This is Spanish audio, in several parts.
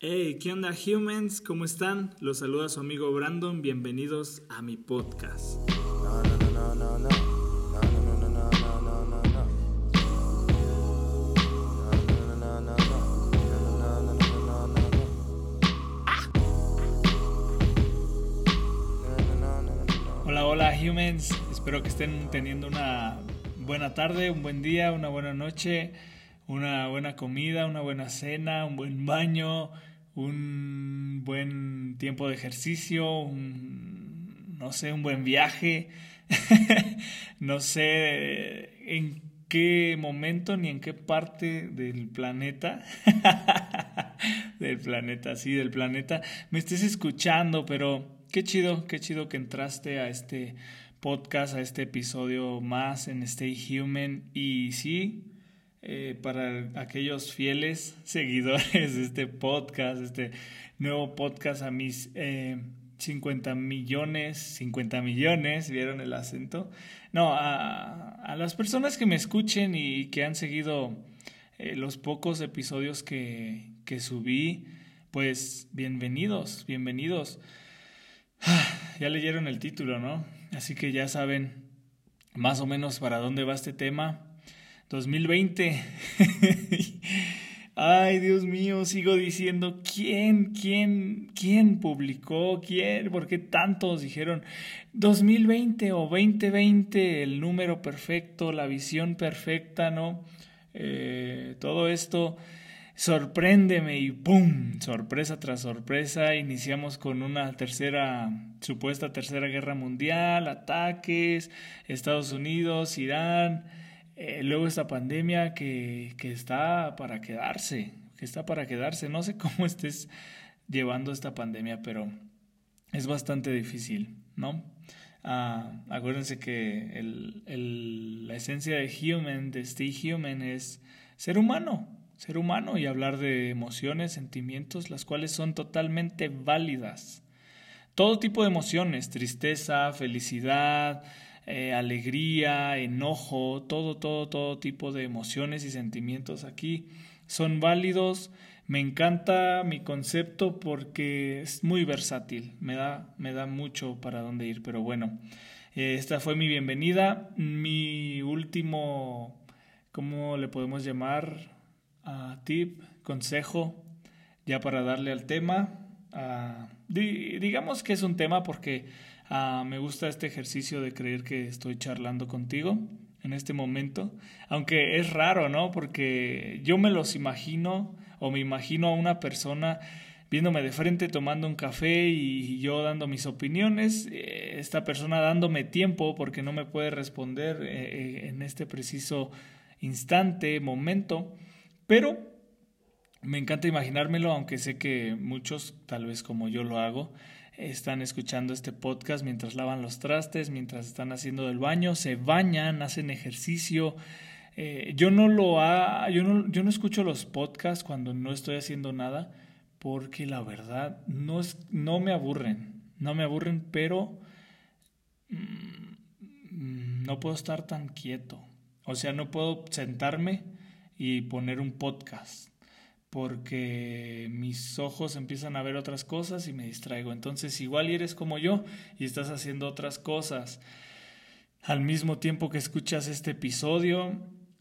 Hey, ¿qué onda humans? ¿Cómo están? Los saluda su amigo Brandon, bienvenidos a mi podcast. Hola, hola humans, espero que estén teniendo una buena tarde, un buen día, una buena noche, una buena comida, una buena cena, un buen baño, un buen tiempo de ejercicio, un, no sé, un buen viaje, no sé en qué momento ni en qué parte del planeta, del planeta, sí, del planeta, me estés escuchando, pero qué chido, qué chido que entraste a este podcast, a este episodio más en Stay Human. Y sí, eh, para aquellos fieles seguidores de este podcast, este nuevo podcast a mis 50 eh, millones, 50 millones, ¿vieron el acento? No, a, las personas que me escuchen y que han seguido eh, los pocos episodios que, que subí, pues bienvenidos, bienvenidos. Ya leyeron el título, ¿no? Así que ya saben más o menos para dónde va este tema. 2020. Ay, Dios mío, sigo diciendo, ¿quién, quién, quién publicó? ¿Quién? ¿Por qué tantos dijeron 2020 o 2020, el número perfecto, la visión perfecta, ¿no? Eh, todo esto, sorpréndeme y ¡pum! Sorpresa tras sorpresa, iniciamos con una tercera, supuesta tercera guerra mundial, ataques, Estados Unidos, Irán. Eh, luego esta pandemia que, que está para quedarse, que está para quedarse. No sé cómo estés llevando esta pandemia, pero es bastante difícil, ¿no? Ah, acuérdense que la esencia de human, de stay human, es ser humano, ser humano y hablar de emociones, sentimientos, las cuales son totalmente válidas. Todo tipo de emociones, tristeza, felicidad, eh, alegría, enojo, todo, todo, todo tipo de emociones y sentimientos aquí son válidos. Me encanta mi concepto porque es muy versátil, me da, me da mucho para dónde ir, pero bueno, eh, esta fue mi bienvenida, mi último, ¿cómo le podemos llamar? Uh, tip, consejo, ya para darle al tema. Uh, digamos que es un tema porque Ah, me gusta este ejercicio de creer que estoy charlando contigo en este momento, aunque es raro, ¿no? Porque yo me los imagino o me imagino a una persona viéndome de frente tomando un café y yo dando mis opiniones, eh, esta persona dándome tiempo porque no me puede responder eh, eh, en este preciso instante, momento, pero me encanta imaginármelo, aunque sé que muchos, tal vez como yo lo hago, están escuchando este podcast mientras lavan los trastes, mientras están haciendo el baño, se bañan, hacen ejercicio. Eh, yo no lo yo no, yo no escucho los podcasts cuando no estoy haciendo nada porque la verdad no, es, no me aburren, no me aburren, pero mm, no puedo estar tan quieto. O sea, no puedo sentarme y poner un podcast porque mis ojos empiezan a ver otras cosas y me distraigo. Entonces igual eres como yo y estás haciendo otras cosas al mismo tiempo que escuchas este episodio.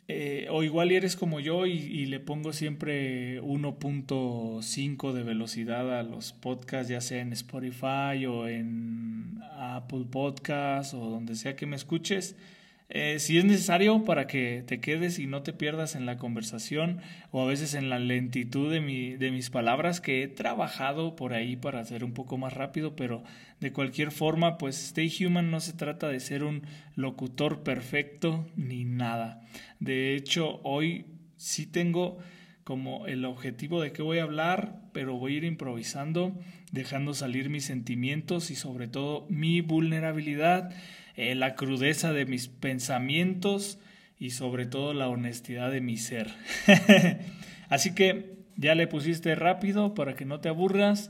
Eh, o igual eres como yo y, le pongo siempre 1.5 de velocidad a los podcasts, ya sea en Spotify o en Apple Podcasts o donde sea que me escuches eh, si es necesario para que te quedes y no te pierdas en la conversación o a veces en la lentitud de, mi, de mis palabras que he trabajado por ahí para hacer un poco más rápido, pero de cualquier forma, pues Stay Human no se trata de ser un locutor perfecto ni nada. De hecho, hoy sí tengo como el objetivo de qué voy a hablar, pero voy a ir improvisando, dejando salir mis sentimientos y sobre todo mi vulnerabilidad eh, la crudeza de mis pensamientos y sobre todo la honestidad de mi ser. Así que ya le pusiste rápido para que no te aburras.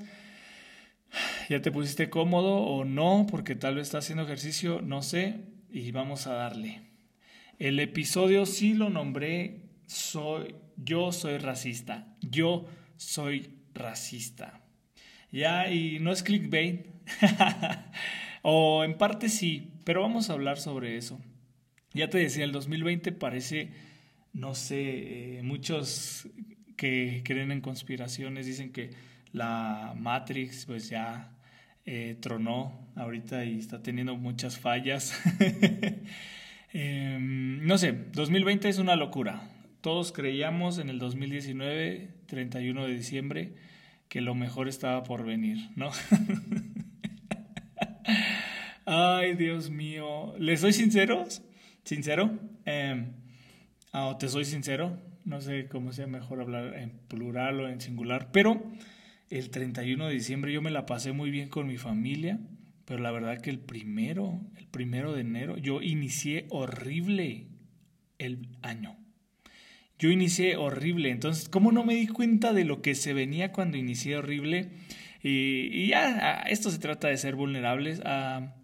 Ya te pusiste cómodo o no, porque tal vez estás haciendo ejercicio, no sé, y vamos a darle. El episodio sí lo nombré, soy, yo soy racista, yo soy racista. Ya, y no es clickbait. o en parte sí, pero vamos a hablar sobre eso. Ya te decía, el 2020 parece, no sé, eh, muchos que creen en conspiraciones dicen que la Matrix pues ya eh, tronó ahorita y está teniendo muchas fallas. Em, no sé, 2020 es una locura. Todos creíamos en el 2019, 31 de diciembre, que lo mejor estaba por venir, ¿no? Ay, Dios mío. ¿Les soy sinceros? ¿Sincero? Eh, te soy sincero. No sé cómo sea mejor hablar en plural o en singular, pero el 31 de diciembre yo me la pasé muy bien con mi familia, pero la verdad que el primero, el primero de enero, yo inicié horrible el año. Yo inicié horrible, entonces, ¿cómo no me di cuenta de lo que se venía cuando inicié horrible? Y, ya, esto se trata de ser vulnerables a,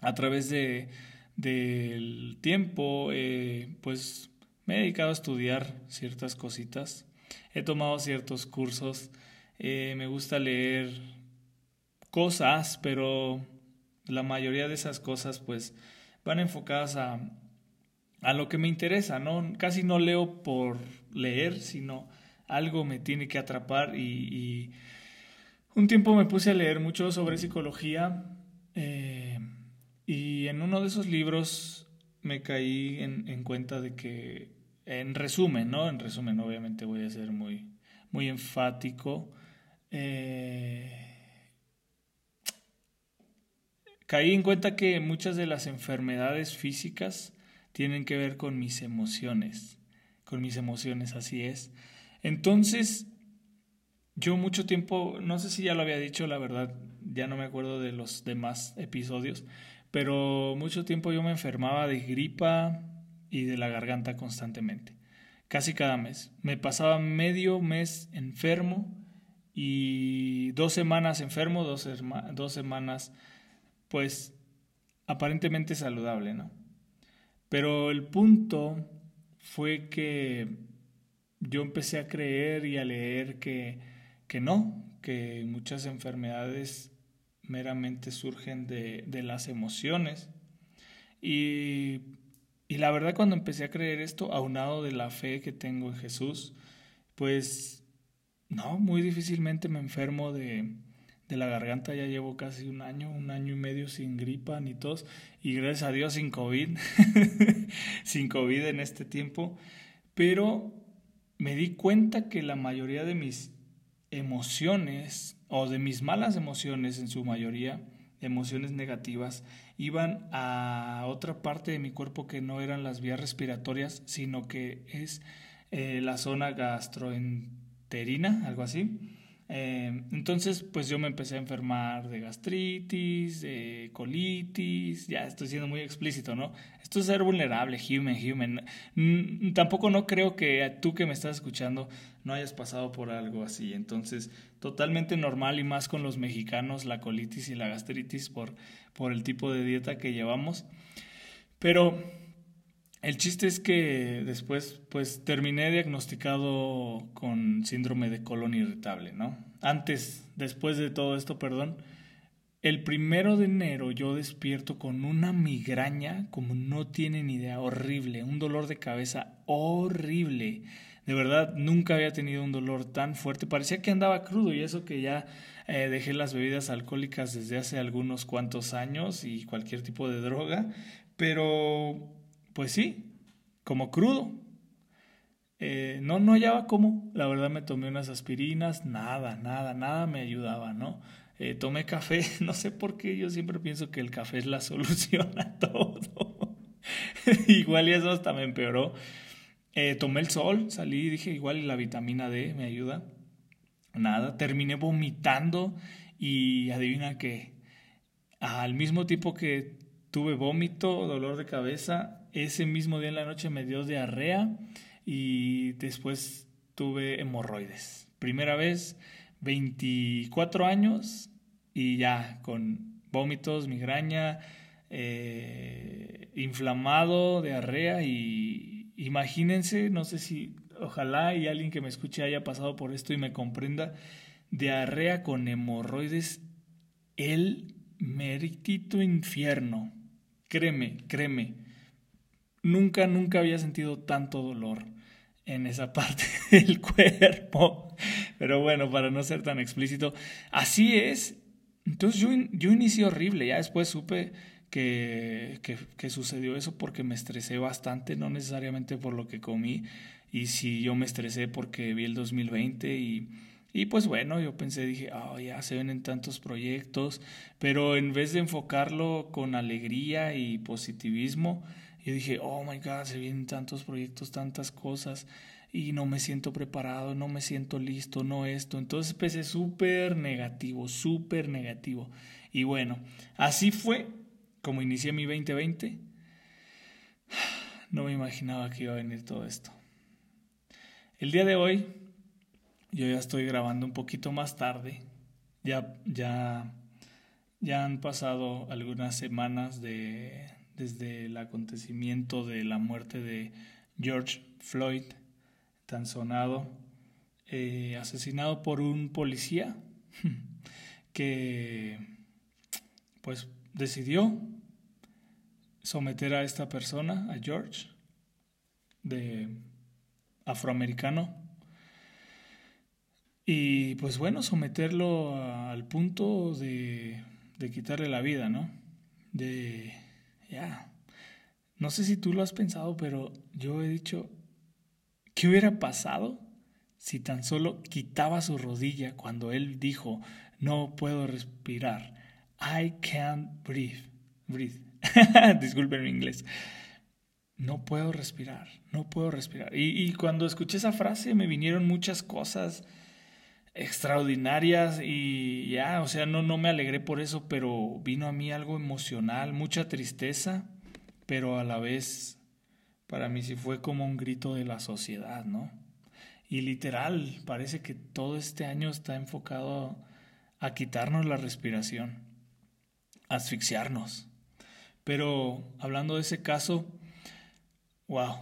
a través de, del tiempo, eh, pues me he dedicado a estudiar ciertas cositas, he tomado ciertos cursos eh, me gusta leer cosas, pero la mayoría de esas cosas pues van enfocadas a, a lo que me interesa, ¿no? Casi no leo por leer, sino algo me tiene que atrapar y, un tiempo me puse a leer mucho sobre psicología eh, y en uno de esos libros me caí en, en, cuenta de que, en resumen, ¿no? En resumen, obviamente voy a ser muy, muy enfático, eh, caí en cuenta que muchas de las enfermedades físicas tienen que ver con mis emociones, con mis emociones, así es. Entonces, yo mucho tiempo, no sé si ya lo había dicho, la verdad, ya no me acuerdo de los demás episodios, pero mucho tiempo yo me enfermaba de gripa y de la garganta constantemente, casi cada mes. Me pasaba medio mes enfermo y dos semanas enfermo, dos, dos semanas pues aparentemente saludable, ¿no? Pero el punto fue que yo empecé a creer y a leer que, que no, que muchas enfermedades meramente surgen de, de las emociones. Y, y, la verdad cuando empecé a creer esto, aunado de la fe que tengo en Jesús, pues no, muy difícilmente me enfermo de, de la garganta. Ya llevo casi un año, un año y medio sin gripa ni tos. Y gracias a Dios sin COVID. sin COVID en este tiempo. Pero me di cuenta que la mayoría de mis emociones, o de mis malas emociones en su mayoría, emociones negativas, iban a otra parte de mi cuerpo que no eran las vías respiratorias, sino que es eh, la zona gastroenteriana terina, algo así. Eh, entonces, pues yo me empecé a enfermar de gastritis, de colitis, ya estoy siendo muy explícito, ¿no? Esto es ser vulnerable, human, human. Mm, tampoco no creo que tú que me estás escuchando no hayas pasado por algo así. Entonces, totalmente normal y más con los mexicanos, la colitis y la gastritis por, por el tipo de dieta que llevamos. Pero el chiste es que después, pues terminé diagnosticado con síndrome de colon irritable, ¿no? Antes, después de todo esto, perdón, el primero de enero yo despierto con una migraña, como no tienen idea, horrible, un dolor de cabeza horrible. De verdad, nunca había tenido un dolor tan fuerte. Parecía que andaba crudo y eso que ya eh, dejé las bebidas alcohólicas desde hace algunos cuantos años y cualquier tipo de droga. Pero pues sí, como crudo. Eh, no, no hallaba cómo. La verdad me tomé unas aspirinas, nada, nada, nada me ayudaba, ¿no? Eh, tomé café, no sé por qué, yo siempre pienso que el café es la solución a todo. igual y eso hasta me empeoró. Eh, tomé el sol, salí y dije, igual y la vitamina D me ayuda. Nada, terminé vomitando y adivina que al mismo tiempo que tuve vómito, dolor de cabeza, ese mismo día en la noche me dio diarrea y después tuve hemorroides. Primera vez, 24 años y ya con vómitos, migraña, eh, inflamado, diarrea y imagínense, no sé si, ojalá y alguien que me escuche haya pasado por esto y me comprenda diarrea con hemorroides, el meritito infierno. Créeme, créeme. Nunca, nunca había sentido tanto dolor en esa parte del cuerpo. Pero bueno, para no ser tan explícito, así es. Entonces yo, yo inicié horrible, ya después supe que, que, sucedió eso porque me estresé bastante, no necesariamente por lo que comí, y si yo me estresé porque vi el 2020 y, y pues bueno, yo pensé, dije, oh, ya se ven en tantos proyectos, pero en vez de enfocarlo con alegría y positivismo, yo dije, oh my God, se vienen tantos proyectos, tantas cosas y no me siento preparado, no me siento listo, no esto. Entonces empecé súper negativo, súper negativo. Y bueno, así fue como inicié mi 2020. No me imaginaba que iba a venir todo esto. El día de hoy, yo ya estoy grabando un poquito más tarde. Ya, ya, ya han pasado algunas semanas de, desde el acontecimiento de la muerte de George Floyd, tan sonado, eh, asesinado por un policía que pues decidió someter a esta persona, a George, de afroamericano, y pues bueno, someterlo al punto de, de quitarle la vida, ¿no? De ya. No sé si tú lo has pensado, pero yo he dicho, ¿qué hubiera pasado si tan solo quitaba su rodilla cuando él dijo, no puedo respirar? I can't breathe. Breathe. Disculpen mi inglés. No puedo respirar, no puedo respirar. Y cuando escuché esa frase me vinieron muchas cosas extraordinarias y ya, o sea, no, no me alegré por eso, pero vino a mí algo emocional, mucha tristeza, pero a la vez para mí sí fue como un grito de la sociedad, ¿no? Y literal, parece que todo este año está enfocado a quitarnos la respiración, a asfixiarnos. Pero hablando de ese caso, wow,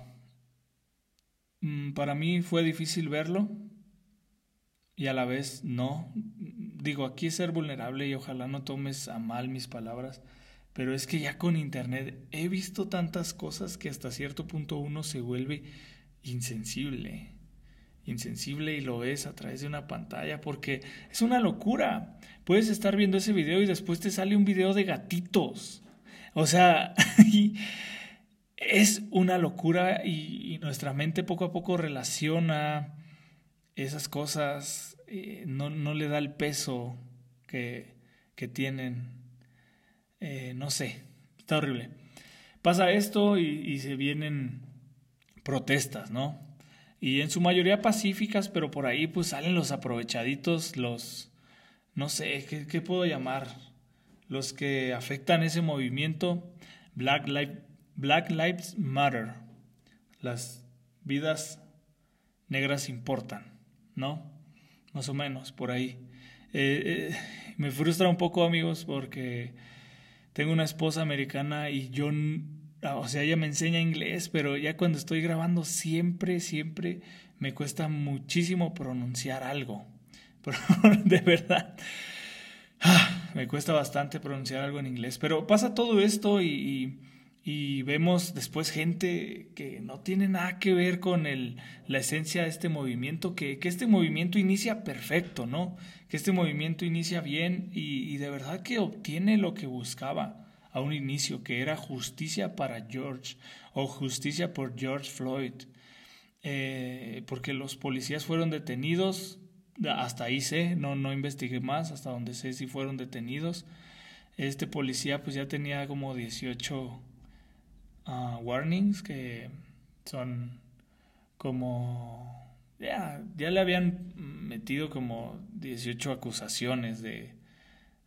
mm, para mí fue difícil verlo, y a la vez no. Digo, aquí es ser vulnerable y ojalá no tomes a mal mis palabras, pero es que ya con internet he visto tantas cosas que hasta cierto punto uno se vuelve insensible. Insensible y lo ves a través de una pantalla porque es una locura. Puedes estar viendo ese video y después te sale un video de gatitos. O sea, es una locura y nuestra mente poco a poco relaciona esas cosas eh, no, no, le da el peso que, que tienen. Eh, no sé, está horrible. Pasa esto y, se vienen protestas, ¿no? Y en su mayoría pacíficas, pero por ahí pues salen los aprovechaditos, los, no sé, ¿qué, qué puedo llamar? Los que afectan ese movimiento, Black, Black Lives Matter, las vidas negras importan. ¿no? Más o menos, por ahí. Eh, eh, me frustra un poco, amigos, porque tengo una esposa americana y yo, o sea, ella me enseña inglés, pero ya cuando estoy grabando siempre, siempre me cuesta muchísimo pronunciar algo. de verdad. Ah, me cuesta bastante pronunciar algo en inglés, pero pasa todo esto y vemos después gente que no tiene nada que ver con el, la esencia de este movimiento, que, que, este movimiento inicia perfecto, ¿no? Que este movimiento inicia bien y, y, de verdad que obtiene lo que buscaba a un inicio, que era justicia para George o justicia por George Floyd, eh, porque los policías fueron detenidos, hasta ahí sé, no, no investigué más, hasta donde sé si fueron detenidos. Este policía pues ya tenía como 18 warnings que son como... Ya, ya le habían metido como 18 acusaciones de,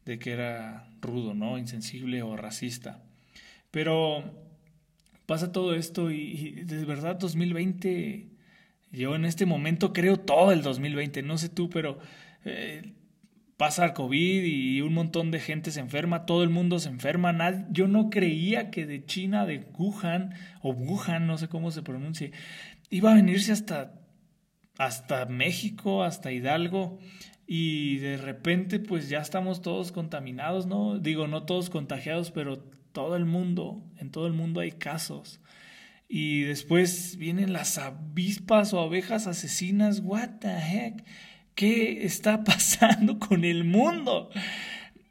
de que era rudo, ¿no? Insensible o racista. Pero pasa todo esto y, de verdad 2020, yo en este momento creo todo el 2020, no sé tú, pero eh, pasa el COVID y un montón de gente se enferma, todo el mundo se enferma. yo no creía que de China, de Wuhan, o Wuhan, no sé cómo se pronuncie, iba a venirse hasta, hasta México, hasta Hidalgo. y de repente pues ya estamos todos contaminados, ¿no? Digo, no todos contagiados, pero todo el mundo, en todo el mundo hay casos. Y después vienen las avispas o abejas asesinas, what the heck? ¿Qué está pasando con el mundo?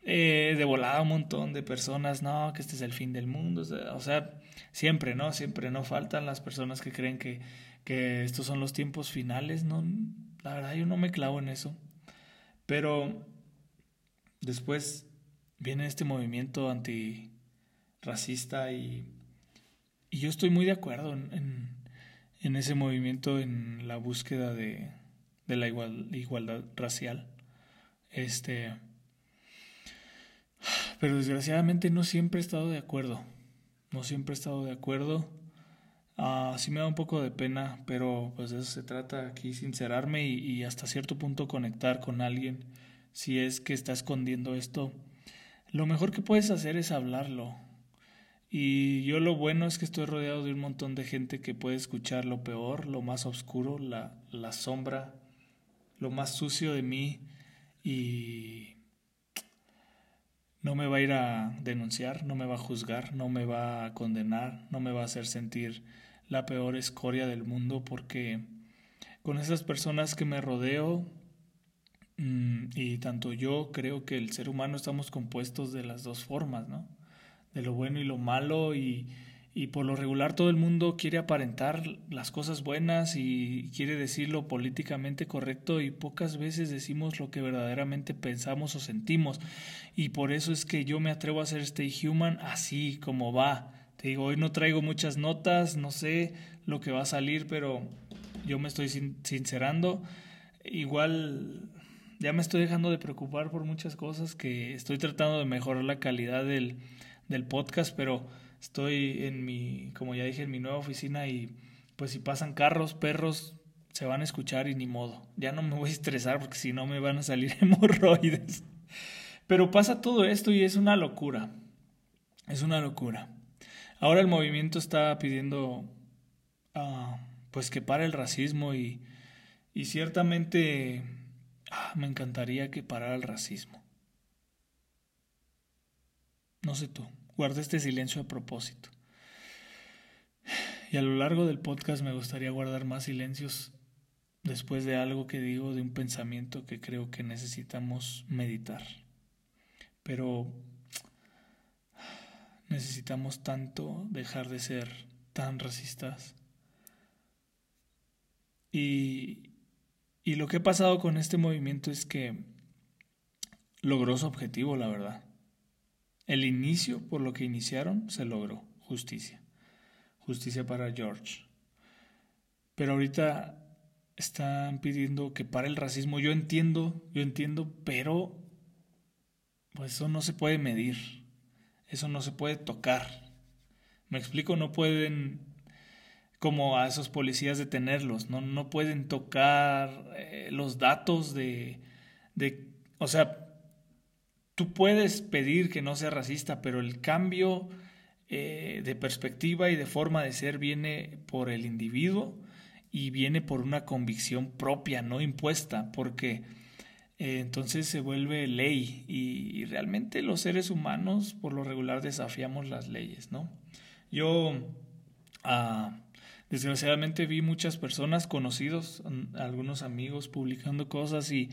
Eh, un montón de personas, no, que este es el fin del mundo, o sea, siempre, ¿no? Siempre no faltan las personas que creen que, que estos son los tiempos finales, ¿no? La verdad yo no me clavo en eso. Pero después viene este movimiento antirracista y, y yo estoy muy de acuerdo en, en, ese movimiento, en la búsqueda de, de la igualdad racial. Este, pero desgraciadamente no siempre he estado de acuerdo. No siempre he estado de acuerdo. Uh, sí me da un poco de pena, pero pues de eso se trata aquí, sincerarme y, y, hasta cierto punto conectar con alguien. Si es que está escondiendo esto, lo mejor que puedes hacer es hablarlo. Y yo lo bueno es que estoy rodeado de un montón de gente que puede escuchar lo peor, lo más oscuro, la, la sombra, lo más sucio de mí y no me va a ir a denunciar, no me va a juzgar, no me va a condenar, no me va a hacer sentir la peor escoria del mundo porque con esas personas que me rodeo mm, y tanto yo creo que el ser humano estamos compuestos de las dos formas, ¿no? De lo bueno y lo malo y, y por lo regular todo el mundo quiere aparentar las cosas buenas y quiere decir lo políticamente correcto y pocas veces decimos lo que verdaderamente pensamos o sentimos y por eso es que yo me atrevo a hacer Stay Human así como va te digo, hoy no traigo muchas notas, no sé lo que va a salir, pero yo me estoy sincerando. Igual ya me estoy dejando de preocupar por muchas cosas que estoy tratando de mejorar la calidad del, del podcast, pero estoy en mi, como ya dije, en mi nueva oficina y pues si pasan carros, perros, se van a escuchar y ni modo. Ya no me voy a estresar porque si no me van a salir hemorroides. Pero pasa todo esto y es una locura. Es una locura. Ahora el movimiento está pidiendo uh, pues que pare el racismo y, y ciertamente ah, me encantaría que parara el racismo. No sé tú, guarda este silencio a propósito. Y a lo largo del podcast me gustaría guardar más silencios después de algo que digo, de un pensamiento que creo que necesitamos meditar. Pero necesitamos tanto dejar de ser tan racistas. Y, y lo que ha pasado con este movimiento es que logró su objetivo, la verdad. El inicio, por lo que iniciaron, se logró. Justicia. Justicia para George. Pero ahorita están pidiendo que pare el racismo. Yo entiendo, yo entiendo, pero pues eso no se puede medir. Eso no se puede tocar. Me explico, no pueden como a esos policías detenerlos, no, no pueden tocar eh, los datos de, de, o sea, tú puedes pedir que no sea racista, pero el cambio eh, de perspectiva y de forma de ser viene por el individuo y viene por una convicción propia, no impuesta, porque eh, entonces se vuelve ley y, realmente los seres humanos por lo regular desafiamos las leyes, ¿no? Yo ah, desgraciadamente vi muchas personas conocidos, algunos amigos publicando cosas y,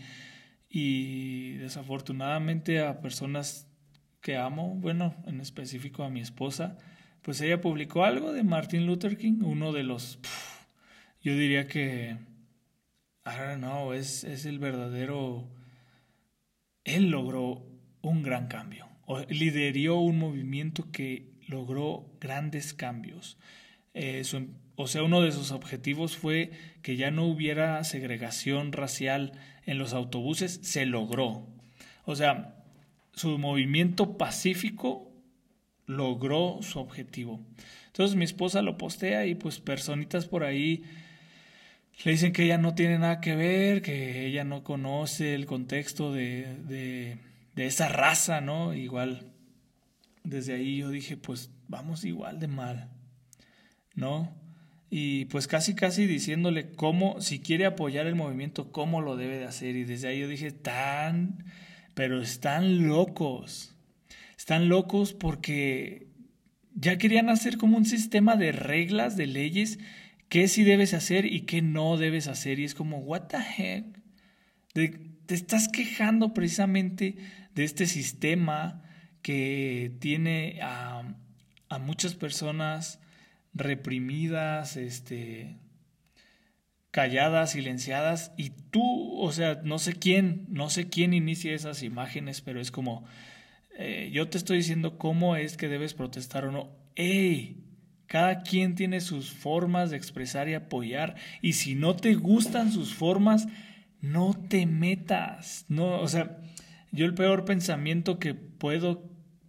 y desafortunadamente a personas que amo, bueno, en específico a mi esposa, pues ella publicó algo de Martin Luther King, uno de los, yo diría que, don't know, es, es el verdadero él logró un gran cambio, lideró un movimiento que logró grandes cambios. Eh, o sea, uno de sus objetivos fue que ya no hubiera segregación racial en los autobuses, se logró. O sea, su movimiento pacífico logró su objetivo. Entonces mi esposa lo postea y pues personitas por ahí le dicen que ella no tiene nada que ver, que ella no conoce el contexto de, de, esa raza, ¿no? Igual, desde ahí yo dije, pues vamos igual de mal, ¿no? Y pues casi casi diciéndole cómo, si quiere apoyar el movimiento, cómo lo debe de hacer. Y desde ahí yo dije, tan, pero están locos. Están locos porque ya querían hacer como un sistema de reglas, de leyes, qué sí debes hacer y qué no debes hacer. Y es como, what the heck? te estás quejando precisamente de este sistema que tiene a, a muchas personas reprimidas, este, calladas, silenciadas, y tú, o sea, no sé quién, no sé quién inicia esas imágenes, pero es como, eh, yo te estoy diciendo cómo es que debes protestar o no. ¡Ey! Cada quien tiene sus formas de expresar y apoyar, y si no te gustan sus formas, no te metas. No, o sea, yo el peor pensamiento que puedo,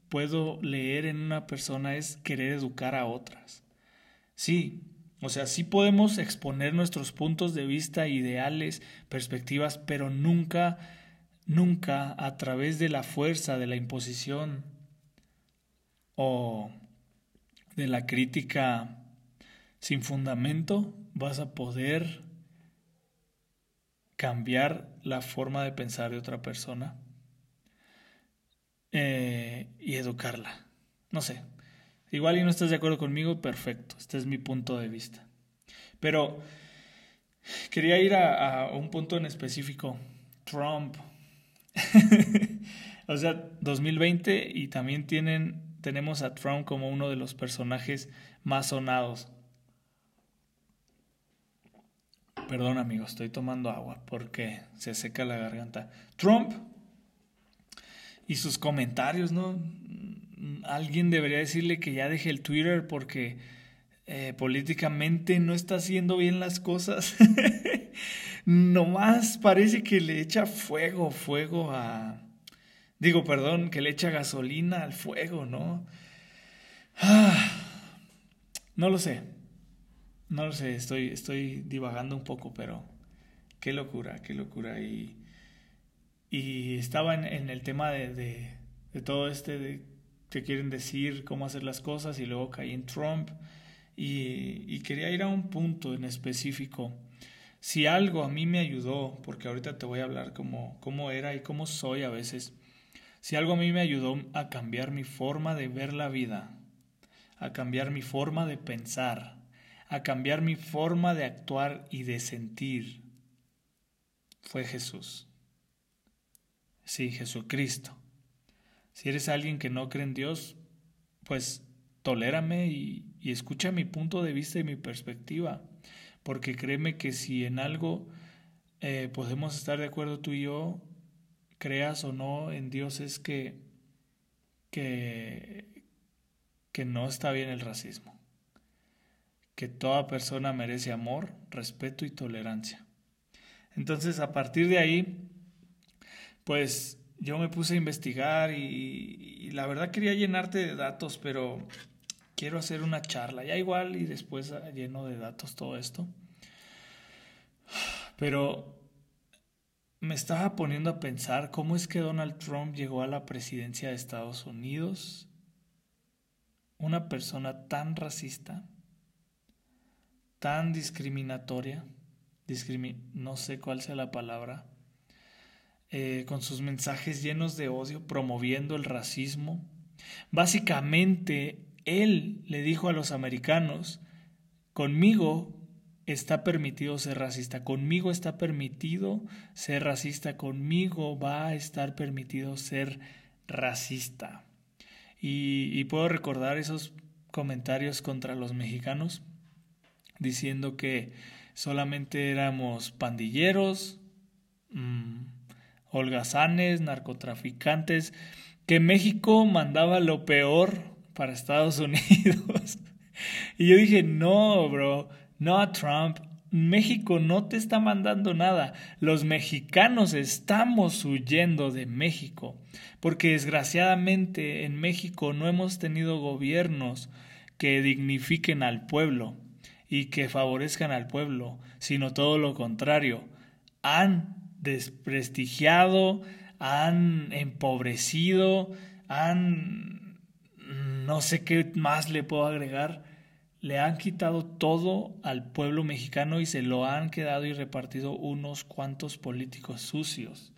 puedo leer en una persona es querer educar a otras. Sí, o sea, sí podemos exponer nuestros puntos de vista, ideales, perspectivas, pero nunca, nunca a través de la fuerza, de la imposición o de la crítica sin fundamento vas a poder cambiar la forma de pensar de otra persona eh, y educarla. No sé, Igual y no estás de acuerdo conmigo, perfecto, este es mi punto de vista. Pero quería ir a, un punto en específico, Trump. o sea, 2020 y también tienen, tenemos a Trump como uno de los personajes más sonados. Perdón amigos, estoy tomando agua porque se seca la garganta. Trump y sus comentarios, ¿no? Alguien debería decirle que ya deje el Twitter porque eh, políticamente no está haciendo bien las cosas. Nomás parece que le echa fuego, fuego a... Digo, perdón, que le echa gasolina al fuego, ¿no? no lo sé. No lo sé, estoy, estoy divagando un poco, pero qué locura, qué locura. Y, y estaba en, el tema de, de, de todo este, que quieren decir cómo hacer las cosas y luego caí en Trump y, quería ir a un punto en específico. Si algo a mí me ayudó, porque ahorita te voy a hablar cómo, cómo era y cómo soy a veces, si algo a mí me ayudó a cambiar mi forma de ver la vida, a cambiar mi forma de pensar, a cambiar mi forma de actuar y de sentir, fue Jesús. Sí, Jesucristo. Si eres alguien que no cree en Dios, pues tolérame y, escucha mi punto de vista y mi perspectiva. Porque créeme que si en algo eh, podemos estar de acuerdo tú y yo, creas o no en Dios, es que, que, que no está bien el racismo. Que toda persona merece amor, respeto y tolerancia. Entonces, a partir de ahí, pues yo me puse a investigar y, la verdad quería llenarte de datos, pero quiero hacer una charla, ya igual y después lleno de datos todo esto. Pero me estaba poniendo a pensar cómo es que Donald Trump llegó a la presidencia de Estados Unidos, una persona tan racista, tan discriminatoria, no sé cuál sea la palabra, eh, con sus mensajes llenos de odio, promoviendo el racismo. Básicamente, él le dijo a los americanos, conmigo está permitido ser racista, conmigo está permitido ser racista, conmigo va a estar permitido ser racista. Y, puedo recordar esos comentarios contra los mexicanos, diciendo que solamente éramos pandilleros, mm, holgazanes, narcotraficantes, que México mandaba lo peor para Estados Unidos. y yo dije, no, bro, no Trump, México no te está mandando nada. Los mexicanos estamos huyendo de México, porque desgraciadamente en México no hemos tenido gobiernos que dignifiquen al pueblo y que favorezcan al pueblo, sino todo lo contrario. Han desprestigiado, han empobrecido, han... no sé qué más le puedo agregar. le han quitado todo al pueblo mexicano y se lo han quedado y repartido unos cuantos políticos sucios,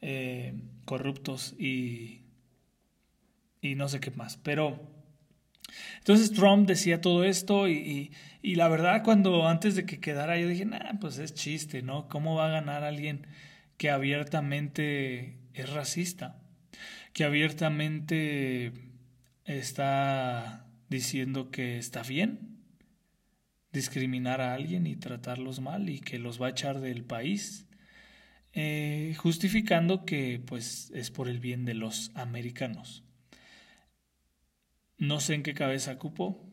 eh, corruptos y, y no sé qué más. Pero entonces Trump decía todo esto y, y, la verdad cuando antes de que quedara yo dije, nah, pues es chiste, ¿no? ¿Cómo va a ganar alguien que abiertamente es racista? Que abiertamente está diciendo que está bien discriminar a alguien y tratarlos mal y que los va a echar del país, eh, justificando que pues es por el bien de los americanos. No sé en qué cabeza cupo,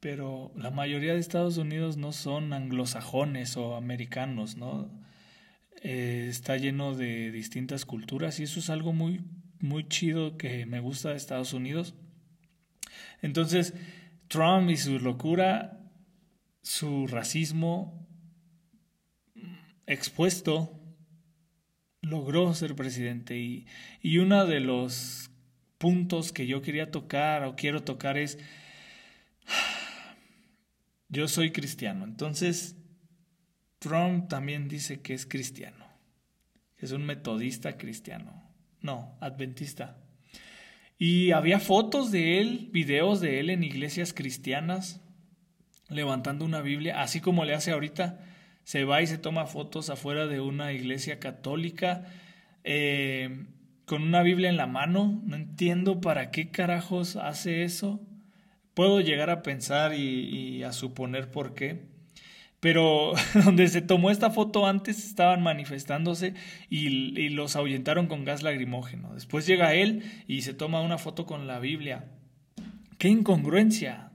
pero la mayoría de Estados Unidos no son anglosajones o americanos, ¿no? Eh, está lleno de distintas culturas y eso es algo muy, muy chido que me gusta de Estados Unidos. Entonces, Trump y su locura, su racismo expuesto, logró ser presidente y, y uno de los puntos que yo quería tocar o quiero tocar es, yo soy cristiano, entonces Trump también dice que es cristiano, es un metodista cristiano, no, adventista. Y había fotos de él, videos de él en iglesias cristianas, levantando una Biblia, así como le hace ahorita. Se va y se toma fotos afuera de una iglesia católica eh, con una Biblia en la mano. No entiendo para qué carajos hace eso. Puedo llegar a pensar y a suponer por qué pero donde se tomó esta foto antes estaban manifestándose y, los ahuyentaron con gas lagrimógeno. Después llega él y se toma una foto con la Biblia. ¡Qué incongruencia!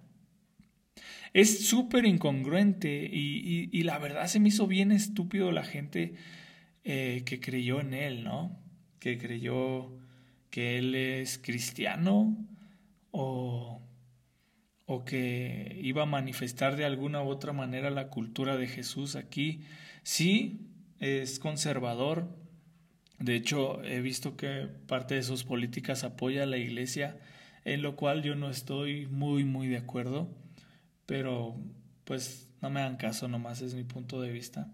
Es súper incongruente y, la verdad se me hizo bien estúpido la gente eh, que creyó en él, ¿no? Que creyó que él es cristiano o o que iba a manifestar de alguna u otra manera la cultura de Jesús aquí. Sí, es conservador. De hecho, he visto que parte de sus políticas apoya a la iglesia, en lo cual yo no estoy muy, muy de acuerdo. Pero, pues, no me hagan caso, nomás es mi punto de vista.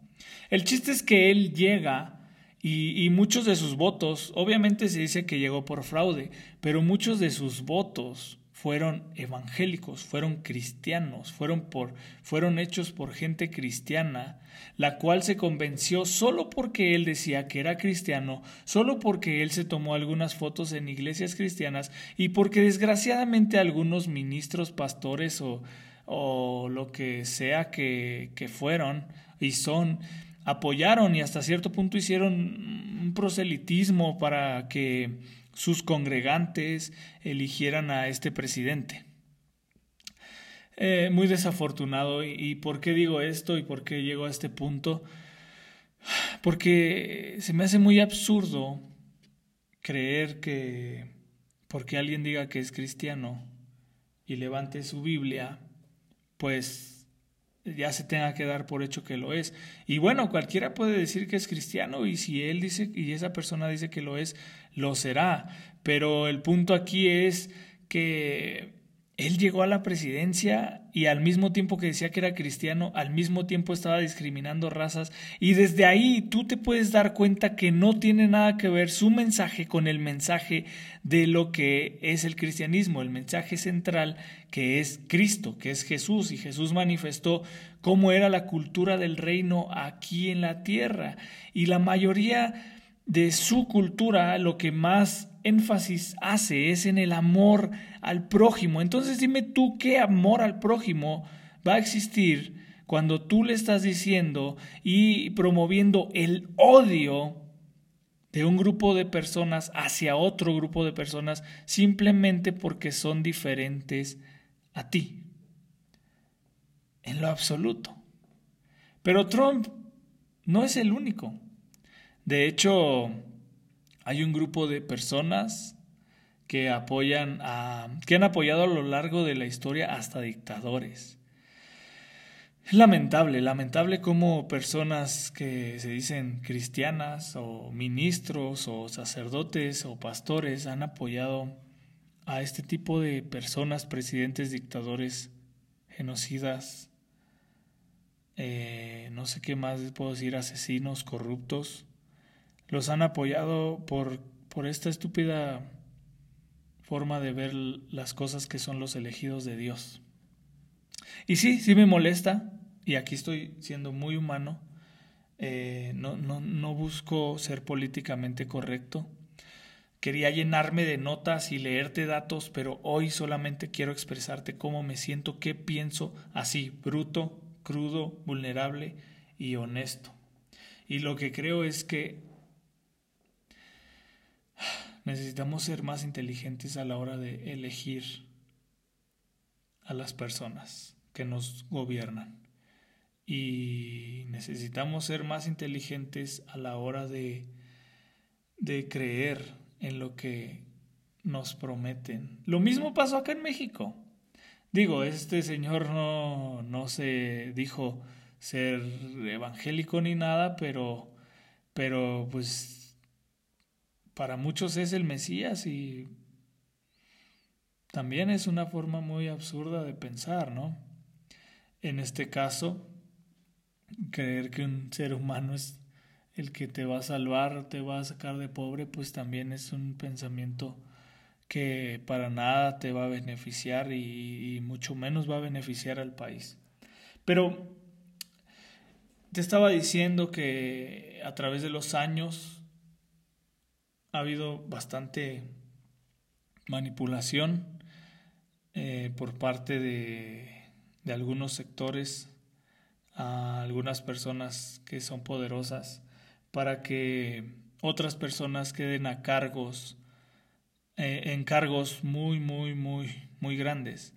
El chiste es que él llega y, y, muchos de sus votos, obviamente se dice que llegó por fraude, pero muchos de sus votos fueron evangélicos, fueron cristianos, fueron, por, fueron hechos por gente cristiana, la cual se convenció solo porque él decía que era cristiano, solo porque él se tomó algunas fotos en iglesias cristianas y porque desgraciadamente algunos ministros, pastores o, o lo que sea que, que fueron y son, apoyaron y hasta cierto punto hicieron un proselitismo para que sus congregantes eligieran a este presidente. Eh, muy desafortunado. ¿Y, por qué digo esto y por qué llego a este punto? Porque se me hace muy absurdo creer que porque alguien diga que es cristiano y levante su Biblia, pues ya se tenga que dar por hecho que lo es. Y bueno, cualquiera puede decir que es cristiano y si él dice y esa persona dice que lo es, lo será. Pero el punto aquí es que él llegó a la presidencia y al mismo tiempo que decía que era cristiano, al mismo tiempo estaba discriminando razas. Y desde ahí tú te puedes dar cuenta que no tiene nada que ver su mensaje con el mensaje de lo que es el cristianismo, el mensaje central que es Cristo, que es Jesús. Y Jesús manifestó cómo era la cultura del reino aquí en la tierra. Y la mayoría de su cultura lo que más énfasis hace es en el amor al prójimo. Entonces dime tú qué amor al prójimo va a existir cuando tú le estás diciendo y promoviendo el odio de un grupo de personas hacia otro grupo de personas simplemente porque son diferentes a ti. En lo absoluto. Pero Trump no es el único. De hecho, hay un grupo de personas que apoyan a, que han apoyado a lo largo de la historia hasta dictadores. Es lamentable, lamentable como personas que se dicen cristianas o ministros o sacerdotes o pastores han apoyado a este tipo de personas, presidentes, dictadores genocidas, eh, no sé qué más puedo decir, asesinos, corruptos, los han apoyado por, por esta estúpida forma de ver las cosas que son los elegidos de Dios. Y sí, sí me molesta, y aquí estoy siendo muy humano, eh, no, no, no busco ser políticamente correcto. Quería llenarme de notas y leerte datos, pero hoy solamente quiero expresarte cómo me siento, qué pienso, así, bruto, crudo, vulnerable y honesto. Y lo que creo es que necesitamos ser más inteligentes a la hora de elegir a las personas que nos gobiernan. Y necesitamos ser más inteligentes a la hora de, de creer en lo que nos prometen. Lo mismo pasó acá en México. Digo, este señor no, no se dijo ser evangélico ni nada, pero, pero pues para muchos es el Mesías y también es una forma muy absurda de pensar, ¿no? En este caso, creer que un ser humano es el que te va a salvar, te va a sacar de pobre, pues también es un pensamiento que para nada te va a beneficiar y, mucho menos va a beneficiar al país. Pero te estaba diciendo que a través de los años ha habido bastante manipulación eh, por parte de, algunos sectores a algunas personas que son poderosas para que otras personas queden a cargos, eh, en cargos muy, muy, muy, muy grandes.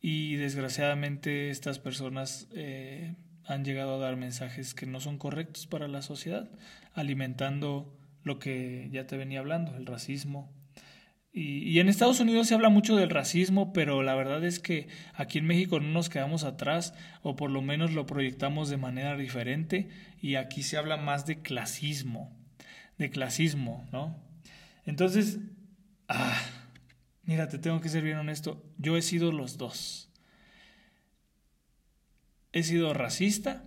Y desgraciadamente estas personas eh, han llegado a dar mensajes que no son correctos para la sociedad, alimentando lo que ya te venía hablando, el racismo, y, en Estados Unidos se habla mucho del racismo, pero la verdad es que aquí en México no nos quedamos atrás, o por lo menos lo proyectamos de manera diferente, y aquí se habla más de clasismo, de clasismo, ¿no? Entonces, ah, mira, te tengo que ser bien honesto, yo he sido los dos. He sido racista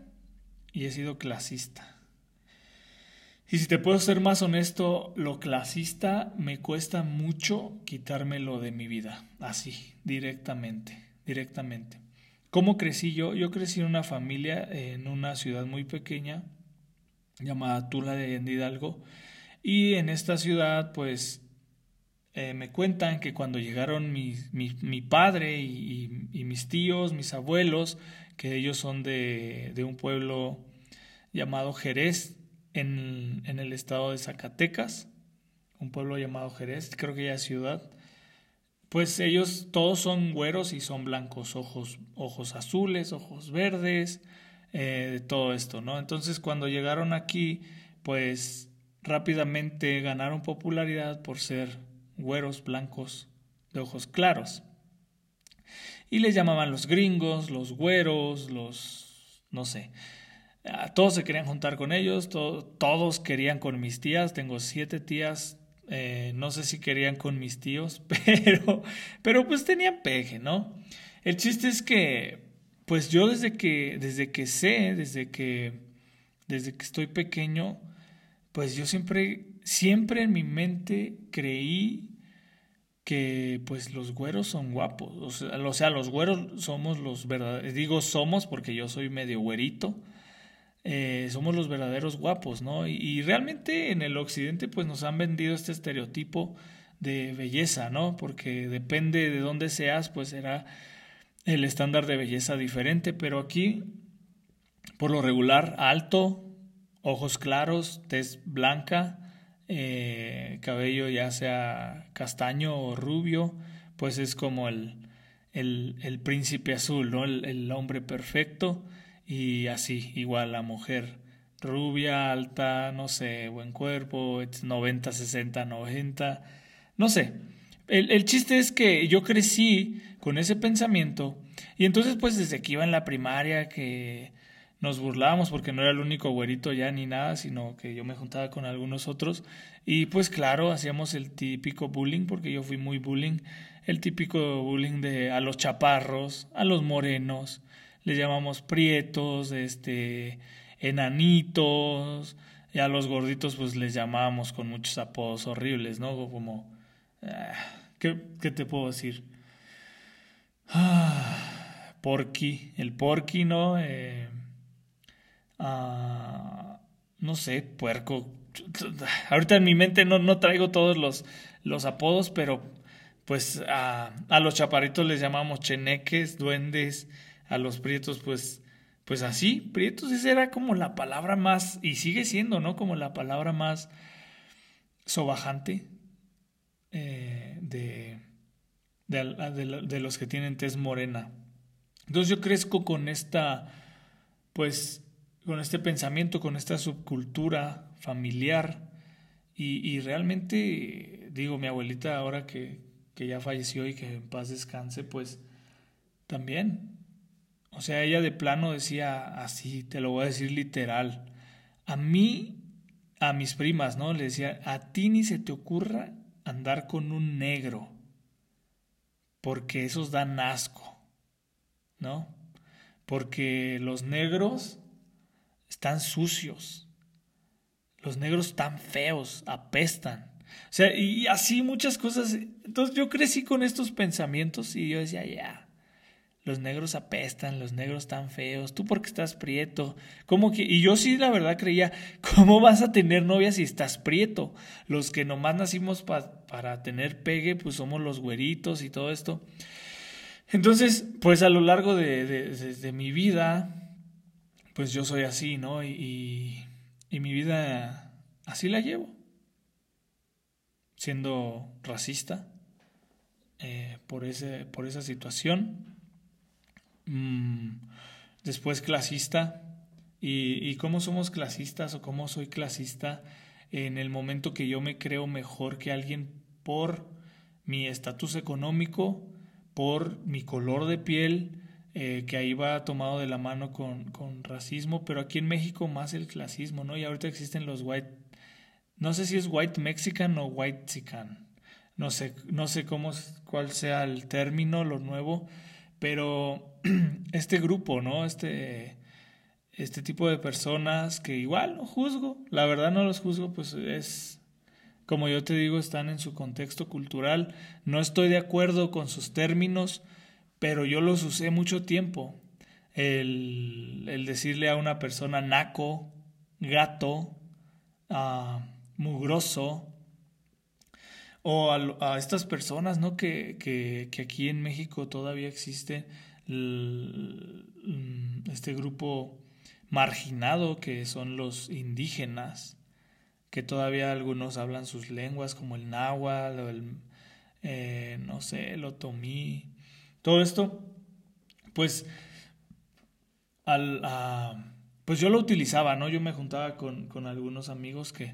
y he sido clasista. Y si te puedo ser más honesto, lo clasista me cuesta mucho quitármelo de mi vida, así, directamente, directamente. ¿Cómo crecí yo? Yo crecí en una familia en una ciudad muy pequeña llamada Tula de Hidalgo y en esta ciudad pues eh, me cuentan que cuando llegaron mi, mi, padre y, y, mis tíos, mis abuelos, que ellos son de, de un pueblo llamado Jerez, en, el estado de Zacatecas, un pueblo llamado Jerez, creo que ya es ciudad. Pues ellos todos son güeros y son blancos, ojos, ojos azules, ojos verdes, eh, todo esto, ¿no? Entonces cuando llegaron aquí, pues rápidamente ganaron popularidad por ser güeros blancos de ojos claros. Y les llamaban los gringos, los güeros, los, no sé, todos se querían juntar con ellos, todos querían con mis tías, tengo siete tías, eh, no sé si querían con mis tíos, pero, pero pues tenían peje, ¿no? El chiste es que, pues yo desde que, desde que sé, desde que, desde que estoy pequeño, pues yo siempre, siempre en mi mente creí que pues los güeros son guapos, o sea los güeros somos los verdaderos, digo somos porque yo soy medio güerito, eh, somos los verdaderos guapos, ¿no? Y, realmente en el occidente pues nos han vendido este estereotipo de belleza, ¿no? Porque depende de dónde seas, pues será el estándar de belleza diferente, pero aquí, por lo regular, alto, ojos claros, tez blanca, eh, cabello ya sea castaño o rubio, pues es como el, el, príncipe azul, ¿no? El hombre perfecto y así, igual la mujer rubia, alta, no sé, buen cuerpo, 90, 60, 90, no sé. El, el, chiste es que yo crecí con ese pensamiento y entonces pues desde que iba en la primaria que nos burlábamos porque no era el único güerito ya ni nada, sino que yo me juntaba con algunos otros y pues claro, hacíamos el típico bullying porque yo fui muy bullying, el típico bullying de a los chaparros, a los morenos, les llamamos prietos, este enanitos, y a los gorditos pues les llamábamos con muchos apodos horribles, ¿no? Como ah, ¿qué, ¿qué, te puedo decir? Ah, porky, el porky, ¿no? Eh, Ah, no sé, puerco. Ahorita en mi mente no, no traigo todos los, los apodos, pero pues a, a, los chaparritos les llamamos cheneques, duendes, a los prietos pues pues así, prietos esa era como la palabra más, y sigue siendo, ¿no? Como la palabra más sobajante eh, de, de, de los que tienen tez morena. Entonces yo crezco con esta, pues, con este pensamiento, con esta subcultura familiar. Y, realmente, digo, mi abuelita ahora que, que ya falleció y que en paz descanse, pues también. O sea, ella de plano decía así, te lo voy a decir literal. A mí, a mis primas, ¿no? Le decía, a ti ni se te ocurra andar con un negro, porque esos dan asco, ¿no? Porque los negros están sucios. Los negros están feos, apestan. O sea, y así muchas cosas. Entonces yo crecí con estos pensamientos y yo decía, ya, los negros apestan, los negros están feos, tú porque estás prieto. ¿Cómo que? Y yo sí la verdad creía, ¿cómo vas a tener novia si estás prieto? Los que nomás nacimos para tener pegue, pues somos los güeritos y todo esto. Entonces, pues a lo largo de, de mi vida, pues yo soy así, ¿no? Y, y, mi vida así la llevo, siendo racista eh, por, ese, por esa situación, mm, después clasista, y, y cómo somos clasistas o cómo soy clasista en el momento que yo me creo mejor que alguien por mi estatus económico, por mi color de piel, eh, que ahí va tomado de la mano con, con, racismo, pero aquí en México más el clasismo, ¿no? Y ahorita existen los white, no sé si es white mexican o white chican, no sé, no sé cómo, cuál sea el término, lo nuevo, pero este grupo, ¿no? Este, este tipo de personas que igual no juzgo, la verdad no los juzgo, pues es, como yo te digo, están en su contexto cultural, no estoy de acuerdo con sus términos, pero yo los usé mucho tiempo. El, el decirle a una persona naco, gato, uh, mugroso, o a, a, estas personas ¿no? que, que, que, aquí en México todavía existe mm, este grupo marginado que son los indígenas, que todavía algunos hablan sus lenguas como el náhuatl o el, eh, no sé, el otomí, todo esto, pues, al, pues yo lo utilizaba, ¿no? Yo me juntaba con, con algunos amigos que,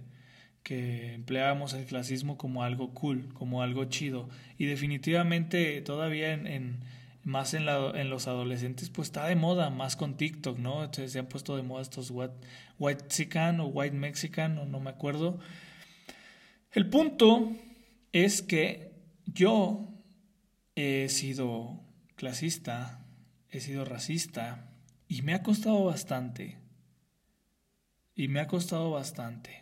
que empleábamos el clasismo como algo cool, como algo chido. Y definitivamente todavía en, más en, los adolescentes, pues está de moda, más con TikTok, ¿no? Entonces se han puesto de moda estos white, white Mexican o white mexican, o no me acuerdo. El punto es que yo he sido clasista, he sido racista y me ha costado bastante. Y me ha costado bastante.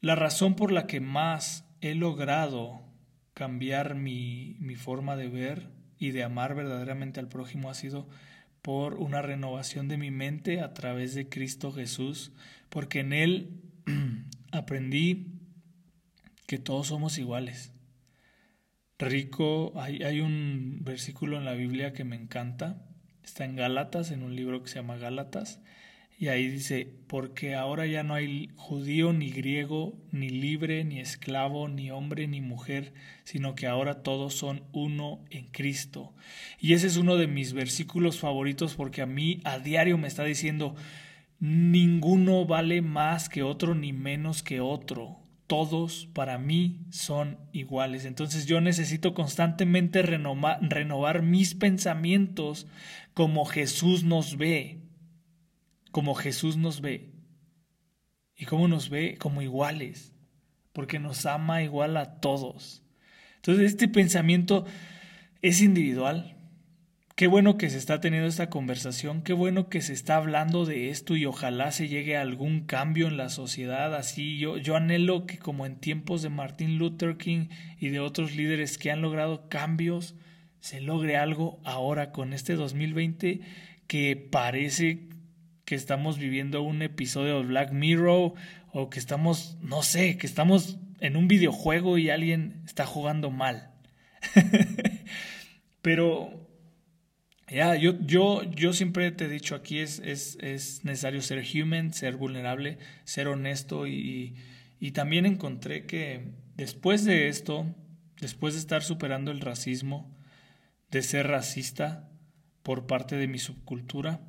La razón por la que más he logrado cambiar mi, mi forma de ver y de amar verdaderamente al prójimo ha sido por una renovación de mi mente a través de Cristo Jesús, porque en Él aprendí que todos somos iguales rico. Hay, hay un versículo en la Biblia que me encanta. Está en Gálatas, en un libro que se llama Gálatas. Y ahí dice, porque ahora ya no hay judío ni griego, ni libre, ni esclavo, ni hombre, ni mujer, sino que ahora todos son uno en Cristo. Y ese es uno de mis versículos favoritos porque a mí a diario me está diciendo, ninguno vale más que otro ni menos que otro todos para mí son iguales. Entonces yo necesito constantemente renovar, mis pensamientos como Jesús nos ve. Como Jesús nos ve. ¿Y cómo nos ve? Como iguales, porque nos ama igual a todos. Entonces este pensamiento es individual, Qué bueno que se está teniendo esta conversación, qué bueno que se está hablando de esto y ojalá se llegue a algún cambio en la sociedad. Así yo, yo anhelo que como en tiempos de Martin Luther King y de otros líderes que han logrado cambios, se logre algo ahora con este 2020 que parece que estamos viviendo un episodio de Black Mirror o que estamos, no sé, que estamos en un videojuego y alguien está jugando mal. Pero ya, yo, yo, yo siempre te he dicho aquí es, es, es necesario ser human, ser vulnerable, ser honesto y, y, también encontré que después de esto, después de estar superando el racismo, de ser racista por parte de mi subcultura,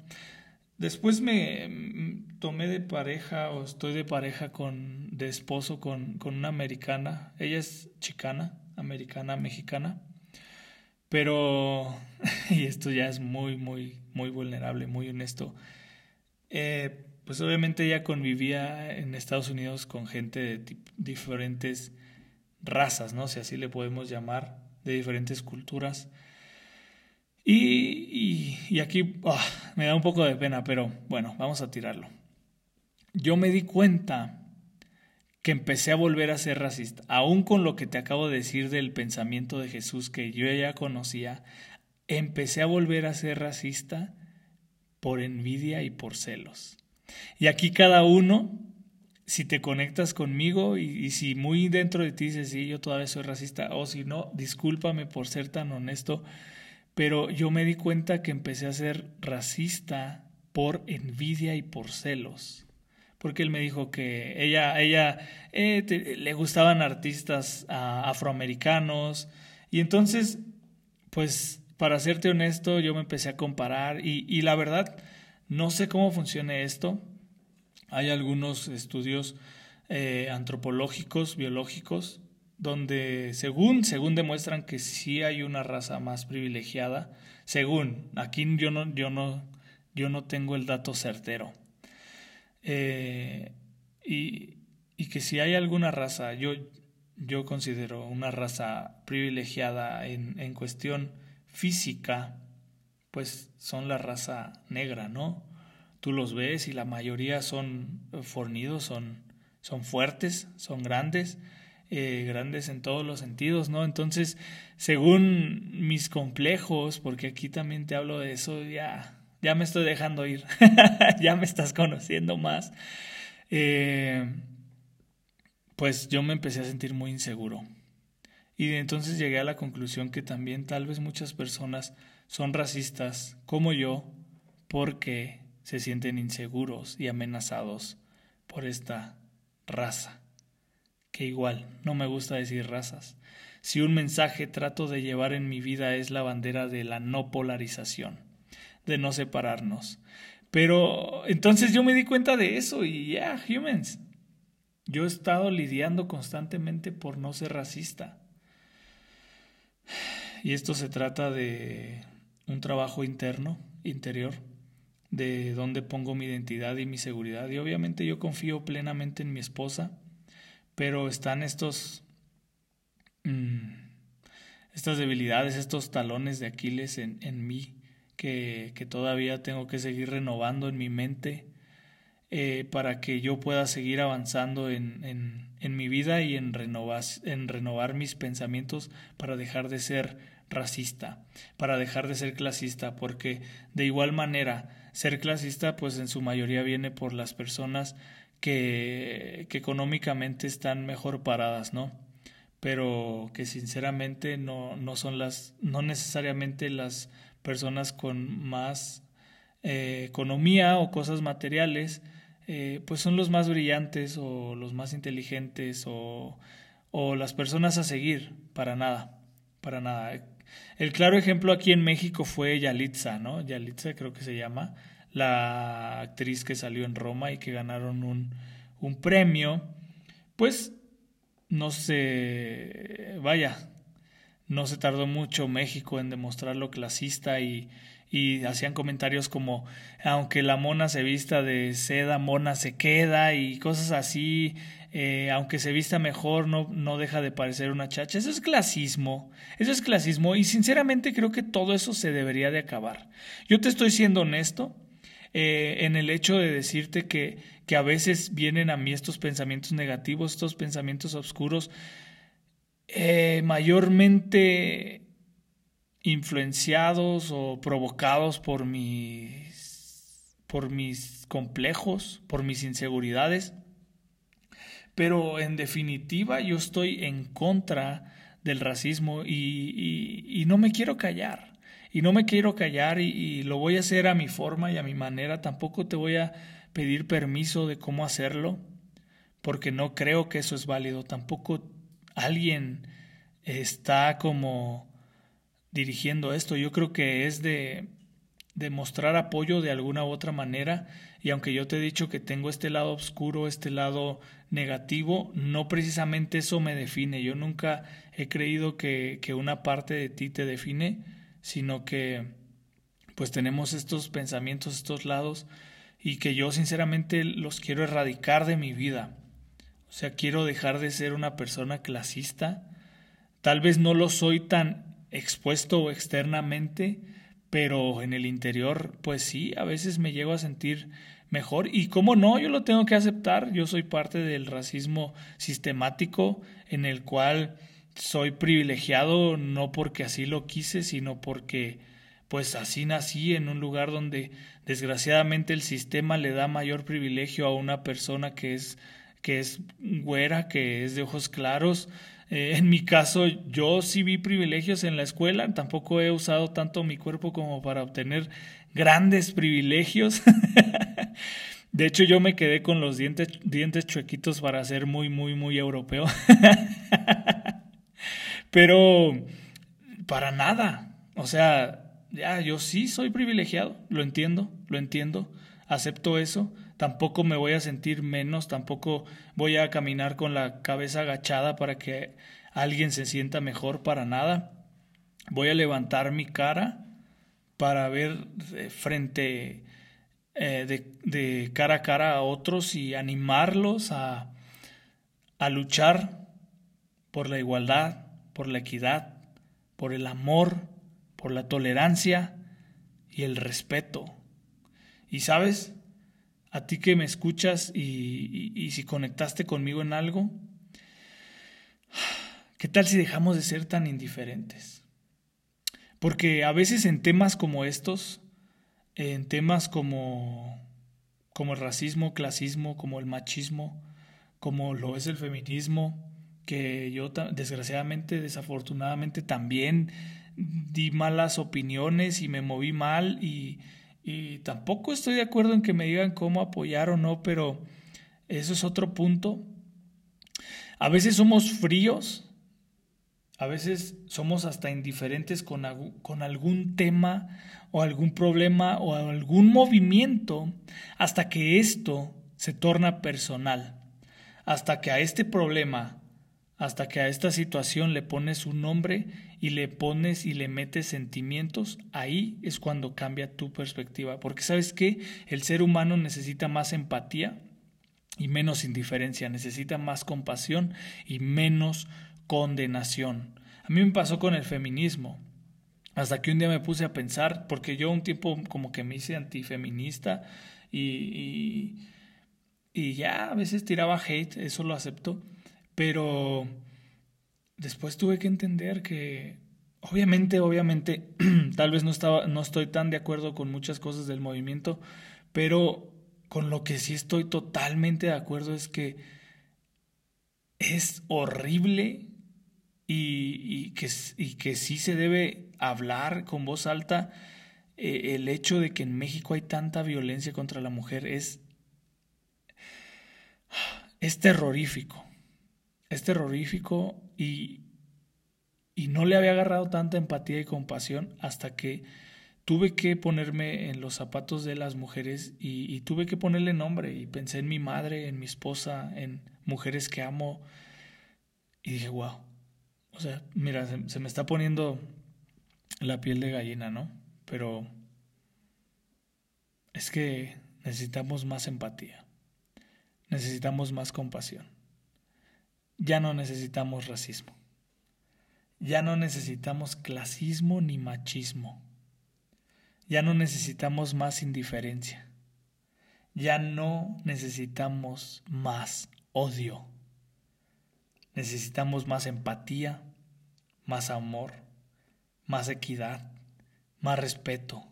después me mm, tomé de pareja o estoy de pareja con, de esposo con, con una americana, ella es chicana, americana, mexicana pero, y esto ya es muy, muy, muy vulnerable, muy honesto. Eh, pues obviamente ella convivía en Estados Unidos con gente de diferentes razas, ¿no? Si así le podemos llamar, de diferentes culturas. Y, y, aquí ah, me da un poco de pena, pero bueno, vamos a tirarlo. Yo me di cuenta que empecé a volver a ser racista, aún con lo que te acabo de decir del pensamiento de Jesús que yo ya conocía, empecé a volver a ser racista por envidia y por celos. Y aquí cada uno, si te conectas conmigo y, si muy dentro de ti dices, sí, yo todavía soy racista, o si no, discúlpame por ser tan honesto, pero yo me di cuenta que empecé a ser racista por envidia y por celos porque él me dijo que ella, ella eh, le gustaban artistas afroamericanos y entonces, pues, para serte honesto, yo me empecé a comparar y, la verdad, no sé cómo funciona esto. Hay algunos estudios eh, antropológicos, biológicos, donde según, según demuestran que sí hay una raza más privilegiada, según, aquí yo no, yo no, yo no tengo el dato certero, eh, y, y, que si hay alguna raza, yo, yo considero una raza privilegiada en, en cuestión física, pues son la raza negra, ¿no? Tú los ves y la mayoría son fornidos, son, son fuertes, son grandes, eh, grandes en todos los sentidos, ¿no? Entonces, según mis complejos, porque aquí también te hablo de eso, ya ya me estoy dejando ir, ya me estás conociendo más. Eh, pues yo me empecé a sentir muy inseguro. Y entonces llegué a la conclusión que también tal vez muchas personas son racistas como yo porque se sienten inseguros y amenazados por esta raza. Que igual, no me gusta decir razas. Si un mensaje trato de llevar en mi vida es la bandera de la no polarización de no separarnos. Pero entonces yo me di cuenta de eso y ya, humans. Yo he estado lidiando constantemente por no ser racista. Y esto se trata de un trabajo interno, interior, de dónde pongo mi identidad y mi seguridad. Y obviamente yo confío plenamente en mi esposa, pero están estos... Mm, estas debilidades, estos talones de Aquiles en, en mí que, que todavía tengo que seguir renovando en mi mente eh, para que yo pueda seguir avanzando en, en, en mi vida y en, en renovar mis pensamientos para dejar de ser racista, para dejar de ser clasista, porque de igual manera ser clasista pues en su mayoría viene por las personas que, económicamente están mejor paradas, ¿no? Pero que sinceramente no, no son las, no necesariamente las personas con más eh, economía o cosas materiales, eh, pues son los más brillantes o los más inteligentes o, o las personas a seguir, para nada, para nada. El claro ejemplo aquí en México fue Yalitza, ¿no? Yalitza creo que se llama, la actriz que salió en Roma y que ganaron un, un premio. Pues no sé, vaya, no se tardó mucho México en demostrarlo clasista y, y hacían comentarios como aunque la mona se vista de seda, mona se queda y cosas así, eh, aunque se vista mejor no, no deja de parecer una chacha. Eso es clasismo, eso es clasismo y sinceramente creo que todo eso se debería de acabar. Yo te estoy siendo honesto eh, en el hecho de decirte que, que a veces vienen a mí estos pensamientos negativos, estos pensamientos oscuros, eh, mayormente influenciados o provocados por mis, por mis complejos, por mis inseguridades. Pero en definitiva yo estoy en contra del racismo y, y, no me quiero callar. Y no me quiero callar y, lo voy a hacer a mi forma y a mi manera. Tampoco te voy a pedir permiso de cómo hacerlo, porque no creo que eso es válido. Tampoco alguien está como dirigiendo esto. Yo creo que es de, de mostrar apoyo de alguna u otra manera. Y aunque yo te he dicho que tengo este lado oscuro, este lado negativo, no precisamente eso me define. Yo nunca he creído que, que una parte de ti te define, sino que pues tenemos estos pensamientos, estos lados, y que yo sinceramente los quiero erradicar de mi vida. O sea, quiero dejar de ser una persona clasista. Tal vez no lo soy tan expuesto externamente, pero en el interior, pues sí, a veces me llego a sentir mejor. Y cómo no, yo lo tengo que aceptar. Yo soy parte del racismo sistemático en el cual soy privilegiado no porque así lo quise, sino porque pues así nací en un lugar donde desgraciadamente el sistema le da mayor privilegio a una persona que es que es güera, que es de ojos claros, eh, en mi caso, yo sí vi privilegios en la escuela, tampoco he usado tanto mi cuerpo como para obtener grandes privilegios. De hecho, yo me quedé con los dientes, dientes chuequitos para ser muy, muy, muy europeo. Pero para nada. O sea, ya, yo sí soy privilegiado, lo entiendo, lo entiendo, acepto eso tampoco me voy a sentir menos, tampoco voy a caminar con la cabeza agachada para que alguien se sienta mejor para nada. Voy a levantar mi cara para ver frente eh, de, de, cara a cara a otros y animarlos a, a luchar por la igualdad, por la equidad, por el amor, por la tolerancia y el respeto. Y sabes, a ti que me escuchas y, si conectaste conmigo en algo, ¿qué tal si dejamos de ser tan indiferentes? Porque a veces en temas como estos, en temas como, como el racismo, clasismo, como el machismo, como lo es el feminismo, que yo desgraciadamente, desafortunadamente también di malas opiniones y me moví mal y, y tampoco estoy de acuerdo en que me digan cómo apoyar o no, pero eso es otro punto. A veces somos fríos, a veces somos hasta indiferentes con, con algún tema o algún problema o algún movimiento hasta que esto se torna personal, hasta que a este problema, hasta que a esta situación le pones un nombre y le pones y le metes sentimientos, ahí es cuando cambia tu perspectiva. Porque sabes que el ser humano necesita más empatía y menos indiferencia, necesita más compasión y menos condenación. A mí me pasó con el feminismo. Hasta que un día me puse a pensar, porque yo un tiempo como que me hice antifeminista y, y, y ya a veces tiraba hate, eso lo acepto, pero después tuve que entender que obviamente, obviamente, tal vez no, estaba, no estoy tan de acuerdo con muchas cosas del movimiento, pero con lo que sí estoy totalmente de acuerdo es que es horrible y, que, y que sí se debe hablar con voz alta. Eh, el hecho de que en México hay tanta violencia contra la mujer es, es terrorífico. Es terrorífico y, y no le había agarrado tanta empatía y compasión hasta que tuve que ponerme en los zapatos de las mujeres y, tuve que ponerle nombre y pensé en mi madre, en mi esposa, en mujeres que amo y dije, wow, O sea, mira, se, me está poniendo la piel de gallina, ¿no? Pero es que necesitamos más empatía. Necesitamos más compasión. Ya no necesitamos racismo. Ya no necesitamos clasismo ni machismo. Ya no necesitamos más indiferencia. Ya no necesitamos más odio. Necesitamos más empatía, más amor, más equidad, más respeto,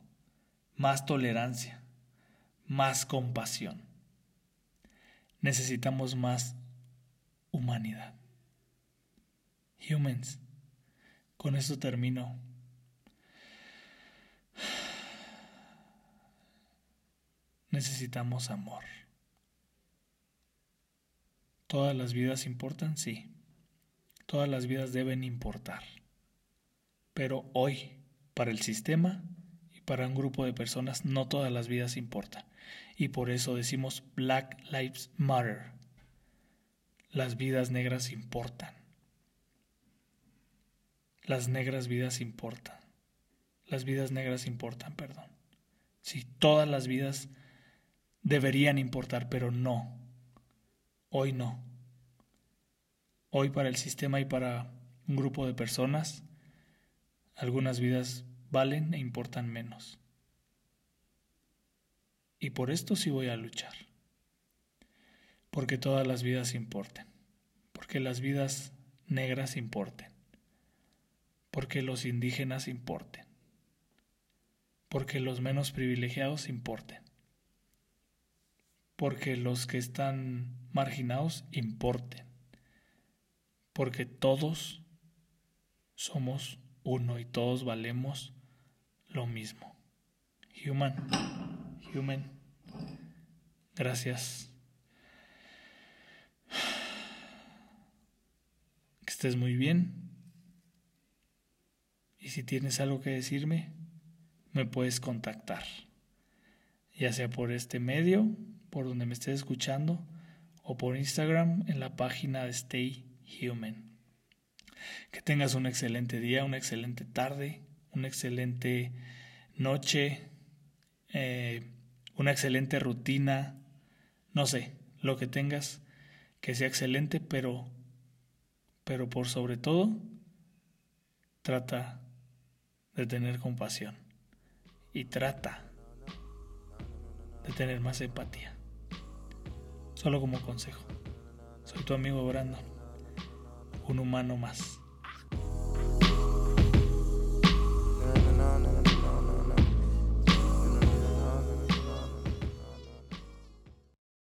más tolerancia, más compasión. Necesitamos más humanidad. Humans. Con esto termino. Necesitamos amor. ¿Todas las vidas importan? Sí. Todas las vidas deben importar. Pero hoy, para el sistema y para un grupo de personas, no todas las vidas importan. Y por eso decimos Black Lives Matter. Las vidas negras importan. Las negras vidas importan. Las vidas negras importan, perdón. Sí, todas las vidas deberían importar, pero no. Hoy no. Hoy para el sistema y para un grupo de personas, algunas vidas valen e importan menos. Y por esto sí voy a luchar. Porque todas las vidas importen. Porque las vidas negras importen porque los indígenas importen, porque los menos privilegiados importen, porque los que están marginados importen, porque todos somos uno y todos valemos lo mismo. Human, human, gracias. Muy bien. Y si tienes algo que decirme, me puedes contactar, ya sea por este medio, por donde me estés escuchando, o por Instagram en la página de Stay Human. Que tengas un excelente día, una excelente tarde, una excelente noche, eh, una excelente rutina, no sé, lo que tengas, que sea excelente, pero, pero por sobre todo, trata de tener compasión y trata de tener más empatía. Solo como consejo. Soy tu amigo Brandon, un humano más.